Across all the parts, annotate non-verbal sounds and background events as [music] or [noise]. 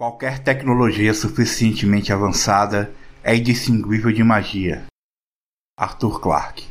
Qualquer tecnologia suficientemente avançada é indistinguível de magia. Arthur Clarke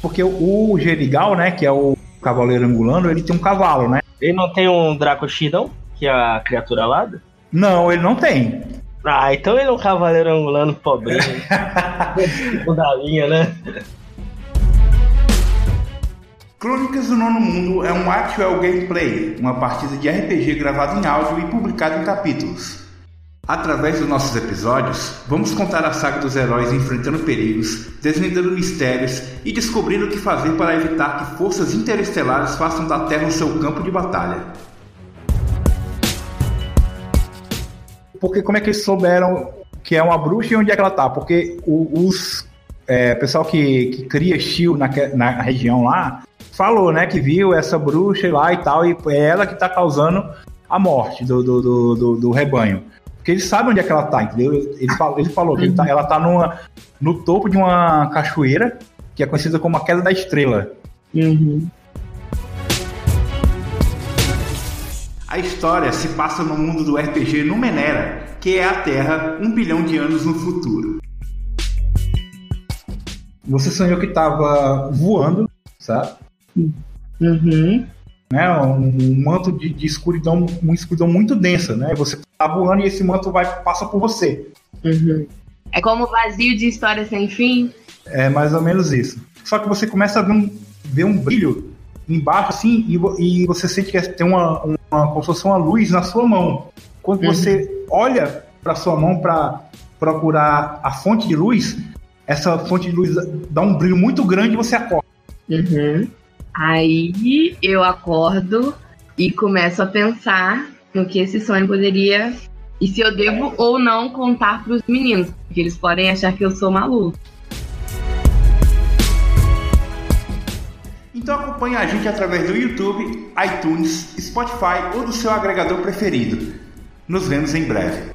Porque o Gerigal, né, que é o cavaleiro angulano, ele tem um cavalo, né? Ele não tem um Draco Shidon, que é a criatura alada? Não, ele não tem. Ah, então ele é um cavaleiro angulano pobrinho. [laughs] da linha, né? Crônicas do Nono Mundo é um actual gameplay, uma partida de RPG gravada em áudio e publicada em capítulos. Através dos nossos episódios, vamos contar a saga dos heróis enfrentando perigos, desvendando mistérios e descobrindo o que fazer para evitar que forças interestelares façam da Terra o seu campo de batalha. Porque como é que eles souberam que é uma bruxa e onde é que ela tá? Porque o, os é, pessoal que, que cria Shield na, na região lá falou, né, que viu essa bruxa lá e tal, e é ela que tá causando a morte do, do, do, do, do rebanho. Porque ele sabe onde é que ela tá, entendeu? Ele falou, ele falou que ele tá, ela tá numa, no topo de uma cachoeira que é conhecida como a Queda da Estrela. Uhum. A história se passa no mundo do RPG Numenera, que é a Terra um bilhão de anos no futuro. Você sonhou que estava voando, sabe? Uhum né? Um, um manto de, de, escuridão, uma escuridão muito densa, né? Você tá voando e esse manto vai passa por você. Uhum. É como vazio de história sem fim. É mais ou menos isso. Só que você começa a ver um, ver um brilho embaixo assim e, e você sente que tem uma, uma como se fosse uma luz na sua mão. Quando uhum. você olha para sua mão para procurar a fonte de luz, essa fonte de luz dá um brilho muito grande e você acorda. Uhum. Aí eu acordo e começo a pensar no que esse sonho poderia e se eu devo ou não contar para os meninos, porque eles podem achar que eu sou maluco. Então acompanhe a gente através do YouTube, iTunes, Spotify ou do seu agregador preferido. Nos vemos em breve.